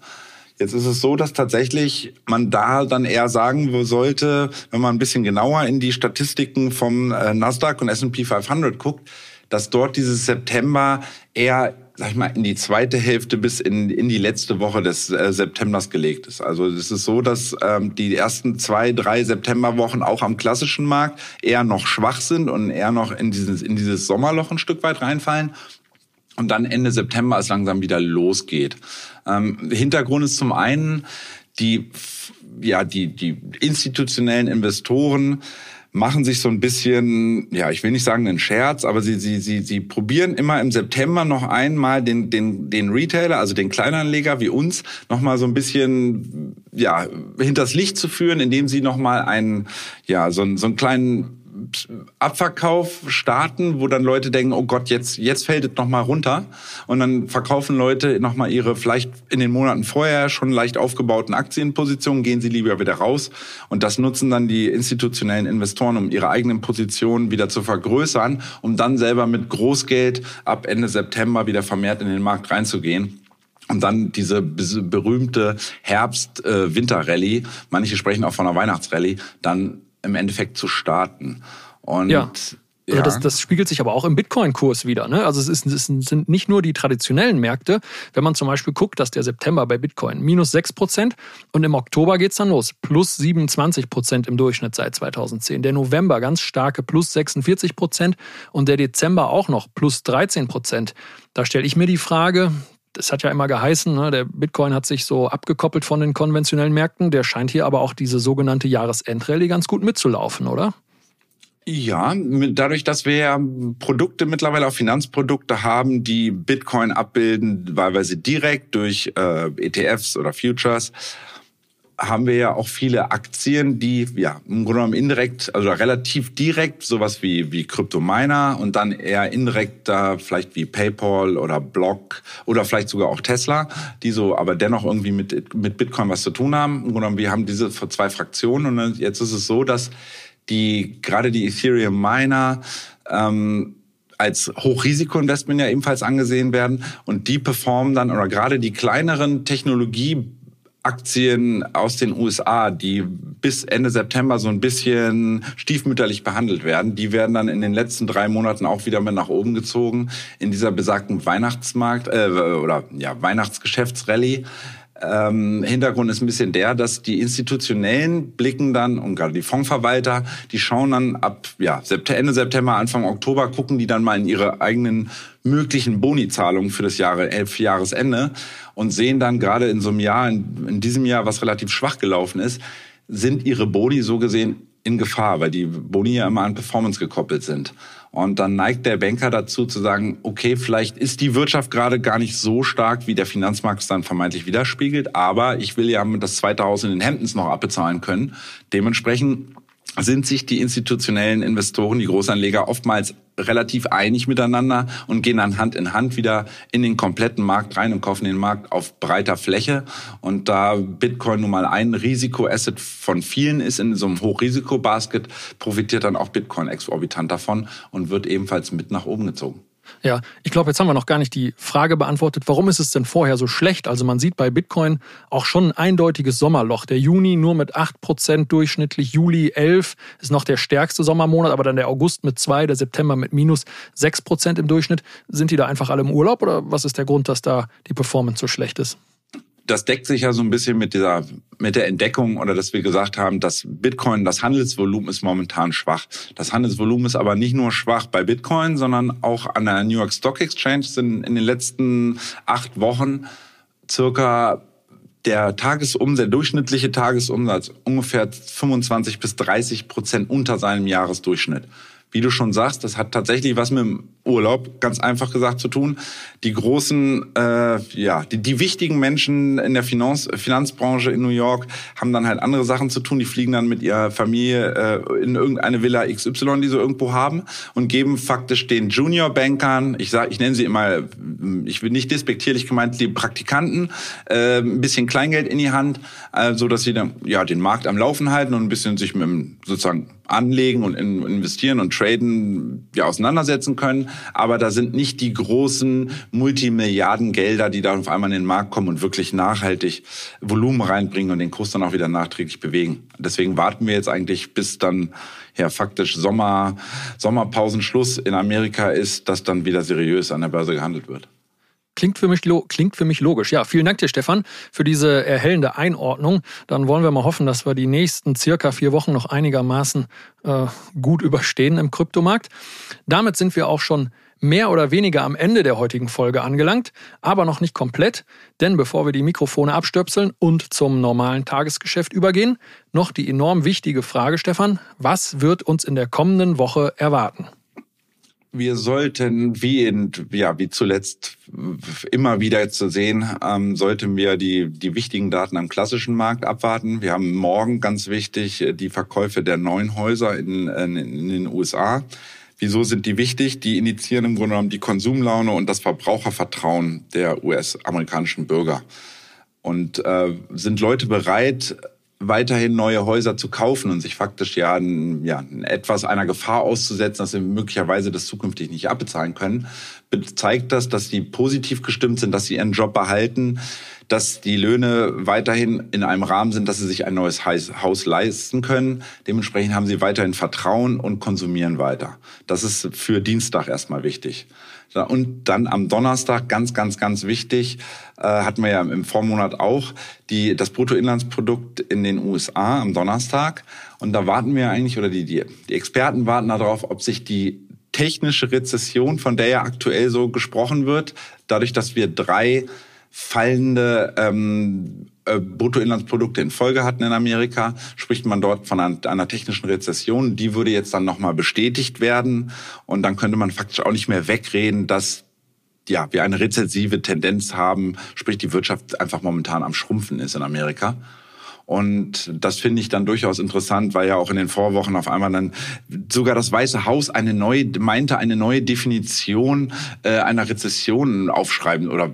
Jetzt ist es so, dass tatsächlich man da dann eher sagen sollte, wenn man ein bisschen genauer in die Statistiken vom äh, Nasdaq und S&P 500 guckt, dass dort dieses September eher sag ich mal, in die zweite Hälfte bis in, in die letzte Woche des äh, Septembers gelegt ist. Also es ist so, dass ähm, die ersten zwei, drei Septemberwochen auch am klassischen Markt eher noch schwach sind und eher noch in dieses, in dieses Sommerloch ein Stück weit reinfallen. Und dann Ende September es langsam wieder losgeht. Ähm, Hintergrund ist zum einen die, ja, die, die institutionellen Investoren, machen sich so ein bisschen, ja, ich will nicht sagen einen Scherz, aber sie, sie, sie, sie probieren immer im September noch einmal den, den, den Retailer, also den Kleinanleger wie uns, noch mal so ein bisschen, ja, hinters Licht zu führen, indem sie noch mal einen, ja, so, so einen kleinen Abverkauf starten, wo dann Leute denken, oh Gott, jetzt, jetzt fällt es nochmal runter. Und dann verkaufen Leute nochmal ihre vielleicht in den Monaten vorher schon leicht aufgebauten Aktienpositionen, gehen sie lieber wieder raus. Und das nutzen dann die institutionellen Investoren, um ihre eigenen Positionen wieder zu vergrößern, um dann selber mit Großgeld ab Ende September wieder vermehrt in den Markt reinzugehen. Und dann diese berühmte Herbst-Winter-Rallye, manche sprechen auch von einer Weihnachtsrallye, dann im Endeffekt zu starten. Und ja. Ja. Das, das, spiegelt sich aber auch im Bitcoin-Kurs wieder. Ne? Also es, ist, es, sind nicht nur die traditionellen Märkte. Wenn man zum Beispiel guckt, dass der September bei Bitcoin minus 6% und im Oktober geht's dann los. Plus 27% im Durchschnitt seit 2010. Der November ganz starke plus 46% und der Dezember auch noch plus 13%. Da stelle ich mir die Frage, das hat ja immer geheißen, ne, der Bitcoin hat sich so abgekoppelt von den konventionellen Märkten. Der scheint hier aber auch diese sogenannte Jahresendrallye ganz gut mitzulaufen, oder? Ja, dadurch, dass wir ja Produkte mittlerweile auch Finanzprodukte haben, die Bitcoin abbilden, wahlweise direkt durch äh, ETFs oder Futures, haben wir ja auch viele Aktien, die ja im Grunde genommen indirekt, also relativ direkt, sowas wie wie Kryptominer und dann eher indirekt da vielleicht wie PayPal oder Block oder vielleicht sogar auch Tesla, die so aber dennoch irgendwie mit mit Bitcoin was zu tun haben. Im Grunde genommen, wir haben diese zwei Fraktionen und jetzt ist es so, dass die gerade die Ethereum Miner ähm, als Hochrisikoinvestment ja ebenfalls angesehen werden und die performen dann oder gerade die kleineren Technologie Aktien aus den USA, die bis Ende September so ein bisschen stiefmütterlich behandelt werden, die werden dann in den letzten drei Monaten auch wieder mit nach oben gezogen in dieser besagten Weihnachtsmarkt äh, oder ja Weihnachtsgeschäftsrallye. Ähm, Hintergrund ist ein bisschen der, dass die institutionellen blicken dann und gerade die Fondsverwalter, die schauen dann ab ja, Ende September, Anfang Oktober, gucken die dann mal in ihre eigenen möglichen Bonizahlungen für das Jahre, elf Jahresende und sehen dann gerade in so einem Jahr, in, in diesem Jahr, was relativ schwach gelaufen ist, sind ihre Boni so gesehen in Gefahr, weil die Boni ja immer an Performance gekoppelt sind. Und dann neigt der Banker dazu zu sagen, okay, vielleicht ist die Wirtschaft gerade gar nicht so stark, wie der Finanzmarkt es dann vermeintlich widerspiegelt, aber ich will ja das zweite Haus in den Hemdens noch abbezahlen können. Dementsprechend sind sich die institutionellen Investoren, die Großanleger oftmals relativ einig miteinander und gehen dann Hand in Hand wieder in den kompletten Markt rein und kaufen den Markt auf breiter Fläche. Und da Bitcoin nun mal ein Risikoasset von vielen ist in so einem Hochrisikobasket, profitiert dann auch Bitcoin exorbitant davon und wird ebenfalls mit nach oben gezogen. Ja, ich glaube, jetzt haben wir noch gar nicht die Frage beantwortet, warum ist es denn vorher so schlecht? Also man sieht bei Bitcoin auch schon ein eindeutiges Sommerloch. Der Juni nur mit 8% durchschnittlich, Juli 11 ist noch der stärkste Sommermonat, aber dann der August mit 2, der September mit minus 6% im Durchschnitt. Sind die da einfach alle im Urlaub oder was ist der Grund, dass da die Performance so schlecht ist? Das deckt sich ja so ein bisschen mit dieser, mit der Entdeckung oder dass wir gesagt haben, dass Bitcoin, das Handelsvolumen ist momentan schwach. Das Handelsvolumen ist aber nicht nur schwach bei Bitcoin, sondern auch an der New York Stock Exchange sind in den letzten acht Wochen circa der Tagesumsatz, der durchschnittliche Tagesumsatz ungefähr 25 bis 30 Prozent unter seinem Jahresdurchschnitt. Wie du schon sagst, das hat tatsächlich was mit dem Urlaub, ganz einfach gesagt, zu tun. Die großen, äh, ja, die, die wichtigen Menschen in der Finanz, Finanzbranche in New York haben dann halt andere Sachen zu tun. Die fliegen dann mit ihrer Familie äh, in irgendeine Villa XY, die sie irgendwo haben und geben faktisch den Junior-Bankern, ich sag, ich nenne sie immer, ich will nicht despektierlich gemeint, die Praktikanten, äh, ein bisschen Kleingeld in die Hand, äh, so dass sie dann ja den Markt am Laufen halten und ein bisschen sich mit dem, sozusagen anlegen und investieren und traden ja auseinandersetzen können aber da sind nicht die großen Multimilliardengelder, die da auf einmal in den Markt kommen und wirklich nachhaltig Volumen reinbringen und den Kurs dann auch wieder nachträglich bewegen. Deswegen warten wir jetzt eigentlich, bis dann ja faktisch Sommer, Sommerpausenschluss in Amerika ist, dass dann wieder seriös an der Börse gehandelt wird. Klingt für, mich, klingt für mich logisch. Ja, vielen Dank dir, Stefan, für diese erhellende Einordnung. Dann wollen wir mal hoffen, dass wir die nächsten circa vier Wochen noch einigermaßen äh, gut überstehen im Kryptomarkt. Damit sind wir auch schon mehr oder weniger am Ende der heutigen Folge angelangt, aber noch nicht komplett, denn bevor wir die Mikrofone abstöpseln und zum normalen Tagesgeschäft übergehen, noch die enorm wichtige Frage, Stefan, was wird uns in der kommenden Woche erwarten? Wir sollten, wie in, ja, wie zuletzt immer wieder zu sehen, ähm, sollten wir die, die wichtigen Daten am klassischen Markt abwarten. Wir haben morgen ganz wichtig äh, die Verkäufe der neuen Häuser in, in, in den USA. Wieso sind die wichtig? Die initiieren im Grunde genommen die Konsumlaune und das Verbrauchervertrauen der US-amerikanischen Bürger. Und äh, sind Leute bereit, weiterhin neue Häuser zu kaufen und sich faktisch ja, ja etwas einer Gefahr auszusetzen, dass sie möglicherweise das zukünftig nicht abbezahlen können, zeigt das, dass sie positiv gestimmt sind, dass sie ihren Job behalten, dass die Löhne weiterhin in einem Rahmen sind, dass sie sich ein neues Haus leisten können. Dementsprechend haben sie weiterhin Vertrauen und konsumieren weiter. Das ist für Dienstag erstmal wichtig. Und dann am Donnerstag, ganz, ganz, ganz wichtig, äh, hatten wir ja im Vormonat auch, die, das Bruttoinlandsprodukt in den USA am Donnerstag. Und da warten wir eigentlich, oder die, die, die Experten warten darauf, ob sich die technische Rezession, von der ja aktuell so gesprochen wird, dadurch, dass wir drei fallende ähm, äh, Bruttoinlandsprodukte in Folge hatten in Amerika, spricht man dort von einer, einer technischen Rezession. Die würde jetzt dann nochmal bestätigt werden und dann könnte man faktisch auch nicht mehr wegreden, dass ja, wir eine rezessive Tendenz haben, sprich die Wirtschaft einfach momentan am Schrumpfen ist in Amerika. Und das finde ich dann durchaus interessant, weil ja auch in den Vorwochen auf einmal dann sogar das Weiße Haus eine neue, meinte, eine neue Definition äh, einer Rezession aufschreiben oder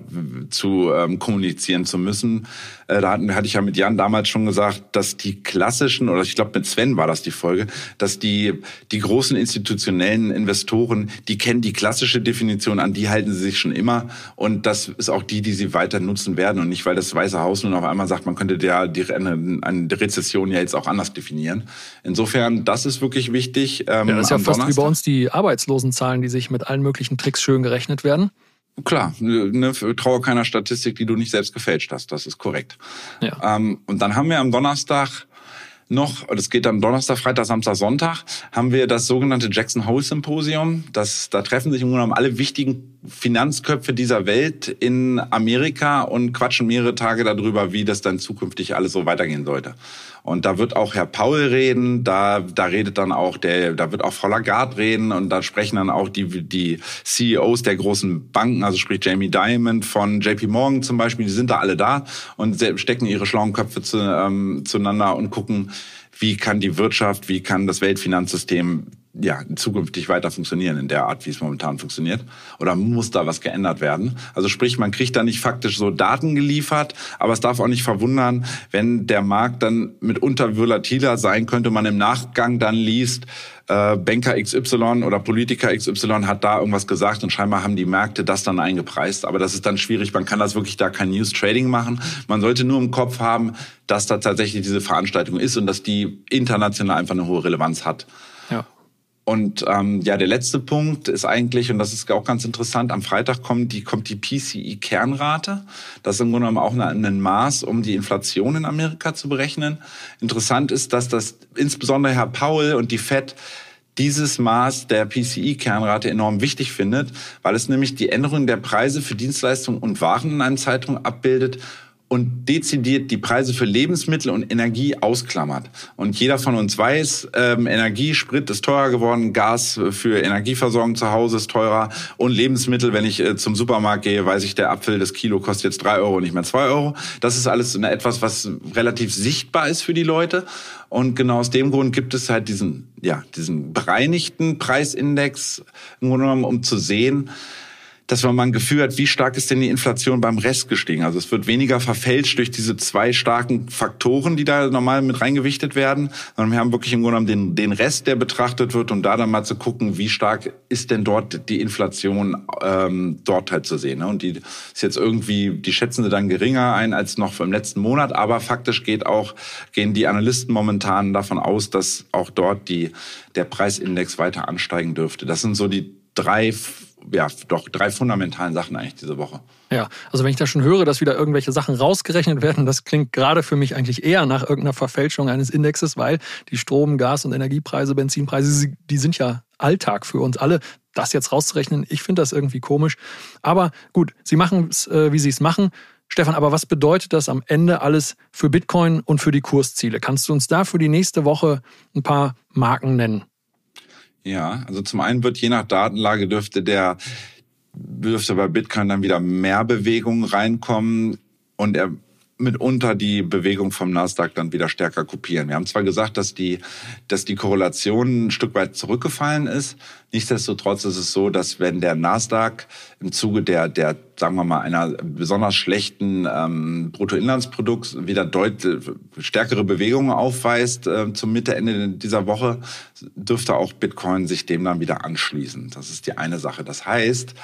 zu ähm, kommunizieren zu müssen. Äh, da hatten, hatte ich ja mit Jan damals schon gesagt, dass die klassischen, oder ich glaube mit Sven war das die Folge, dass die, die großen institutionellen Investoren, die kennen die klassische Definition, an die halten sie sich schon immer. Und das ist auch die, die sie weiter nutzen werden. Und nicht, weil das Weiße Haus nun auf einmal sagt, man könnte der, die, eine eine Rezession ja jetzt auch anders definieren. Insofern, das ist wirklich wichtig. Ähm, ja, das ist ja fast Donnerstag. wie bei uns die Arbeitslosenzahlen, die sich mit allen möglichen Tricks schön gerechnet werden. Klar, ne, traue keiner Statistik, die du nicht selbst gefälscht hast. Das ist korrekt. Ja. Ähm, und dann haben wir am Donnerstag noch, das geht dann Donnerstag, Freitag, Samstag, Sonntag, haben wir das sogenannte Jackson Hole Symposium. Das, da treffen sich im Grunde genommen alle wichtigen Finanzköpfe dieser Welt in Amerika und quatschen mehrere Tage darüber, wie das dann zukünftig alles so weitergehen sollte. Und da wird auch Herr Paul reden, da, da redet dann auch der, da wird auch Frau Lagarde reden und da sprechen dann auch die, die CEOs der großen Banken, also sprich Jamie Dimon von JP Morgan zum Beispiel, die sind da alle da und stecken ihre schlauen Köpfe zu, ähm, zueinander und gucken, wie kann die Wirtschaft, wie kann das Weltfinanzsystem ja, zukünftig weiter funktionieren in der Art, wie es momentan funktioniert? Oder muss da was geändert werden? Also sprich, man kriegt da nicht faktisch so Daten geliefert, aber es darf auch nicht verwundern, wenn der Markt dann mitunter volatiler sein könnte, man im Nachgang dann liest, äh, Banker XY oder Politiker XY hat da irgendwas gesagt und scheinbar haben die Märkte das dann eingepreist. Aber das ist dann schwierig, man kann das wirklich da kein News Trading machen. Man sollte nur im Kopf haben, dass da tatsächlich diese Veranstaltung ist und dass die international einfach eine hohe Relevanz hat. Und ähm, ja, der letzte Punkt ist eigentlich, und das ist auch ganz interessant, am Freitag kommt die, kommt die PCI-Kernrate. Das ist im Grunde genommen auch ein Maß, um die Inflation in Amerika zu berechnen. Interessant ist, dass das insbesondere Herr Powell und die Fed dieses Maß der PCI-Kernrate enorm wichtig findet, weil es nämlich die Änderung der Preise für Dienstleistungen und Waren in einem Zeitraum abbildet und dezidiert die Preise für Lebensmittel und Energie ausklammert. Und jeder von uns weiß, ähm, Energie, Sprit ist teurer geworden, Gas für Energieversorgung zu Hause ist teurer und Lebensmittel, wenn ich äh, zum Supermarkt gehe, weiß ich, der Apfel, das Kilo kostet jetzt drei Euro, nicht mehr zwei Euro. Das ist alles etwas, was relativ sichtbar ist für die Leute. Und genau aus dem Grund gibt es halt diesen, ja, diesen bereinigten Preisindex, im Grunde genommen, um zu sehen, dass man mal ein Gefühl hat, wie stark ist denn die Inflation beim Rest gestiegen. Also es wird weniger verfälscht durch diese zwei starken Faktoren, die da normal mit reingewichtet werden, sondern wir haben wirklich im Grunde genommen den, den Rest, der betrachtet wird, um da dann mal zu gucken, wie stark ist denn dort die Inflation ähm, dort halt zu sehen. Ne? Und die ist jetzt irgendwie, die schätzen sie dann geringer ein als noch im letzten Monat, aber faktisch geht auch, gehen die Analysten momentan davon aus, dass auch dort die, der Preisindex weiter ansteigen dürfte. Das sind so die drei ja, doch drei fundamentalen Sachen eigentlich diese Woche. Ja, also wenn ich da schon höre, dass wieder irgendwelche Sachen rausgerechnet werden, das klingt gerade für mich eigentlich eher nach irgendeiner Verfälschung eines Indexes, weil die Strom-, Gas- und Energiepreise, Benzinpreise, die sind ja Alltag für uns alle. Das jetzt rauszurechnen, ich finde das irgendwie komisch. Aber gut, sie machen es, äh, wie sie es machen. Stefan, aber was bedeutet das am Ende alles für Bitcoin und für die Kursziele? Kannst du uns da für die nächste Woche ein paar Marken nennen? Ja, also zum einen wird je nach Datenlage dürfte der dürfte bei Bitcoin dann wieder mehr Bewegung reinkommen und er mitunter die Bewegung vom Nasdaq dann wieder stärker kopieren. Wir haben zwar gesagt, dass die, dass die Korrelation ein Stück weit zurückgefallen ist. Nichtsdestotrotz ist es so, dass wenn der Nasdaq im Zuge der, der sagen wir mal, einer besonders schlechten ähm, Bruttoinlandsprodukt wieder deutlich stärkere Bewegungen aufweist äh, zum Mitte, Ende dieser Woche, dürfte auch Bitcoin sich dem dann wieder anschließen. Das ist die eine Sache. Das heißt,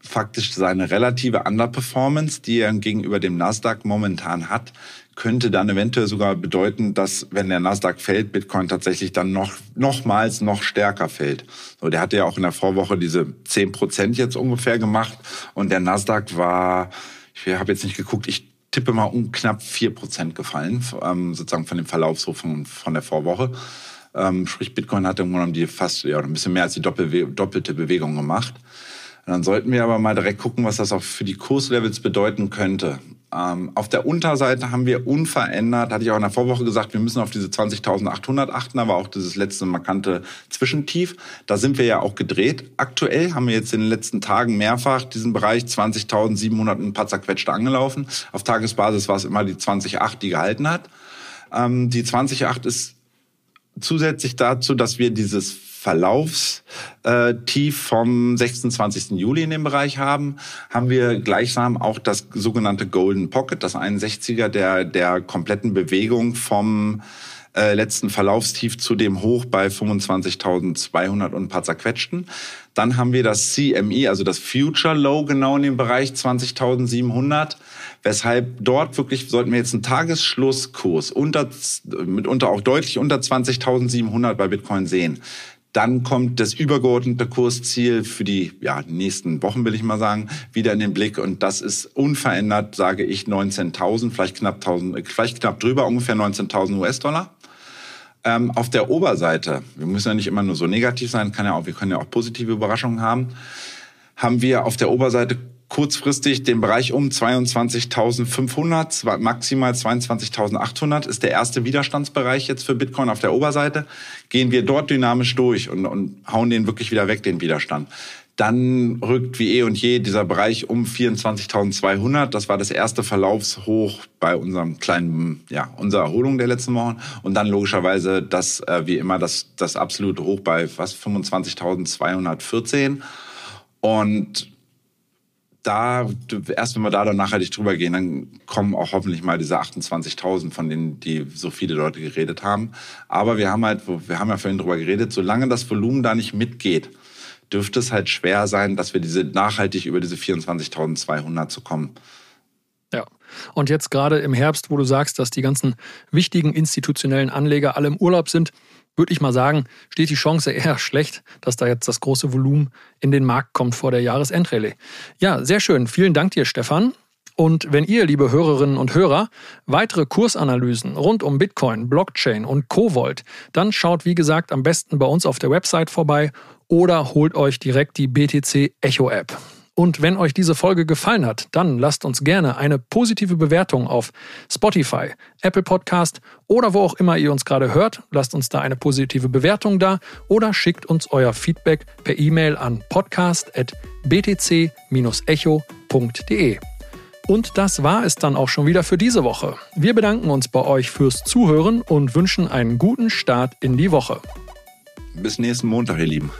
faktisch seine relative Underperformance, die er gegenüber dem Nasdaq momentan hat, könnte dann eventuell sogar bedeuten, dass wenn der Nasdaq fällt, Bitcoin tatsächlich dann noch nochmals noch stärker fällt. So, der hatte ja auch in der Vorwoche diese 10 Prozent jetzt ungefähr gemacht und der Nasdaq war, ich habe jetzt nicht geguckt, ich tippe mal um knapp 4 Prozent gefallen, ähm, sozusagen von dem Verlaufshof von, von der Vorwoche. Ähm, sprich, Bitcoin hat im Grunde die fast ja, ein bisschen mehr als die doppelte Bewegung gemacht. Dann sollten wir aber mal direkt gucken, was das auch für die Kurslevels bedeuten könnte. Ähm, auf der Unterseite haben wir unverändert, hatte ich auch in der Vorwoche gesagt, wir müssen auf diese 20.800 achten, aber auch dieses letzte markante Zwischentief. Da sind wir ja auch gedreht. Aktuell haben wir jetzt in den letzten Tagen mehrfach diesen Bereich 20.700 ein paar zerquetschte angelaufen. Auf Tagesbasis war es immer die 20.8, die gehalten hat. Ähm, die 20.8 ist zusätzlich dazu, dass wir dieses Verlaufstief vom 26. Juli in dem Bereich haben, haben wir gleichsam auch das sogenannte Golden Pocket, das 61er der, der kompletten Bewegung vom äh, letzten Verlaufstief zu dem Hoch bei 25.200 und ein paar zerquetschten. Dann haben wir das CME, also das Future Low genau in dem Bereich 20.700 weshalb dort wirklich sollten wir jetzt einen Tagesschlusskurs unter, mitunter auch deutlich unter 20.700 bei Bitcoin sehen. Dann kommt das übergeordnete Kursziel für die ja, nächsten Wochen, will ich mal sagen, wieder in den Blick. Und das ist unverändert, sage ich, 19.000, vielleicht knapp 1000, vielleicht knapp drüber, ungefähr 19.000 US-Dollar. Ähm, auf der Oberseite, wir müssen ja nicht immer nur so negativ sein, kann ja auch, wir können ja auch positive Überraschungen haben, haben wir auf der Oberseite kurzfristig den Bereich um 22.500, maximal 22.800 ist der erste Widerstandsbereich jetzt für Bitcoin auf der Oberseite. Gehen wir dort dynamisch durch und, und hauen den wirklich wieder weg, den Widerstand. Dann rückt wie eh und je dieser Bereich um 24.200. Das war das erste Verlaufshoch bei unserem kleinen, ja, unserer Erholung der letzten Wochen. Und dann logischerweise das, äh, wie immer, das, das absolute Hoch bei was, 25.214. Und da, erst wenn wir da dann nachhaltig drüber gehen, dann kommen auch hoffentlich mal diese 28.000, von denen die so viele Leute geredet haben. Aber wir haben halt, wir haben ja vorhin drüber geredet, solange das Volumen da nicht mitgeht, dürfte es halt schwer sein, dass wir diese nachhaltig über diese 24.200 zu kommen. Ja. Und jetzt gerade im Herbst, wo du sagst, dass die ganzen wichtigen institutionellen Anleger alle im Urlaub sind, würde ich mal sagen, steht die Chance eher schlecht, dass da jetzt das große Volumen in den Markt kommt vor der Jahresendrallye. Ja, sehr schön. Vielen Dank dir, Stefan. Und wenn ihr, liebe Hörerinnen und Hörer, weitere Kursanalysen rund um Bitcoin, Blockchain und Co. wollt, dann schaut wie gesagt am besten bei uns auf der Website vorbei oder holt euch direkt die BTC Echo App. Und wenn euch diese Folge gefallen hat, dann lasst uns gerne eine positive Bewertung auf Spotify, Apple Podcast oder wo auch immer ihr uns gerade hört. Lasst uns da eine positive Bewertung da oder schickt uns euer Feedback per E-Mail an podcast.btc-echo.de. Und das war es dann auch schon wieder für diese Woche. Wir bedanken uns bei euch fürs Zuhören und wünschen einen guten Start in die Woche. Bis nächsten Montag, ihr Lieben.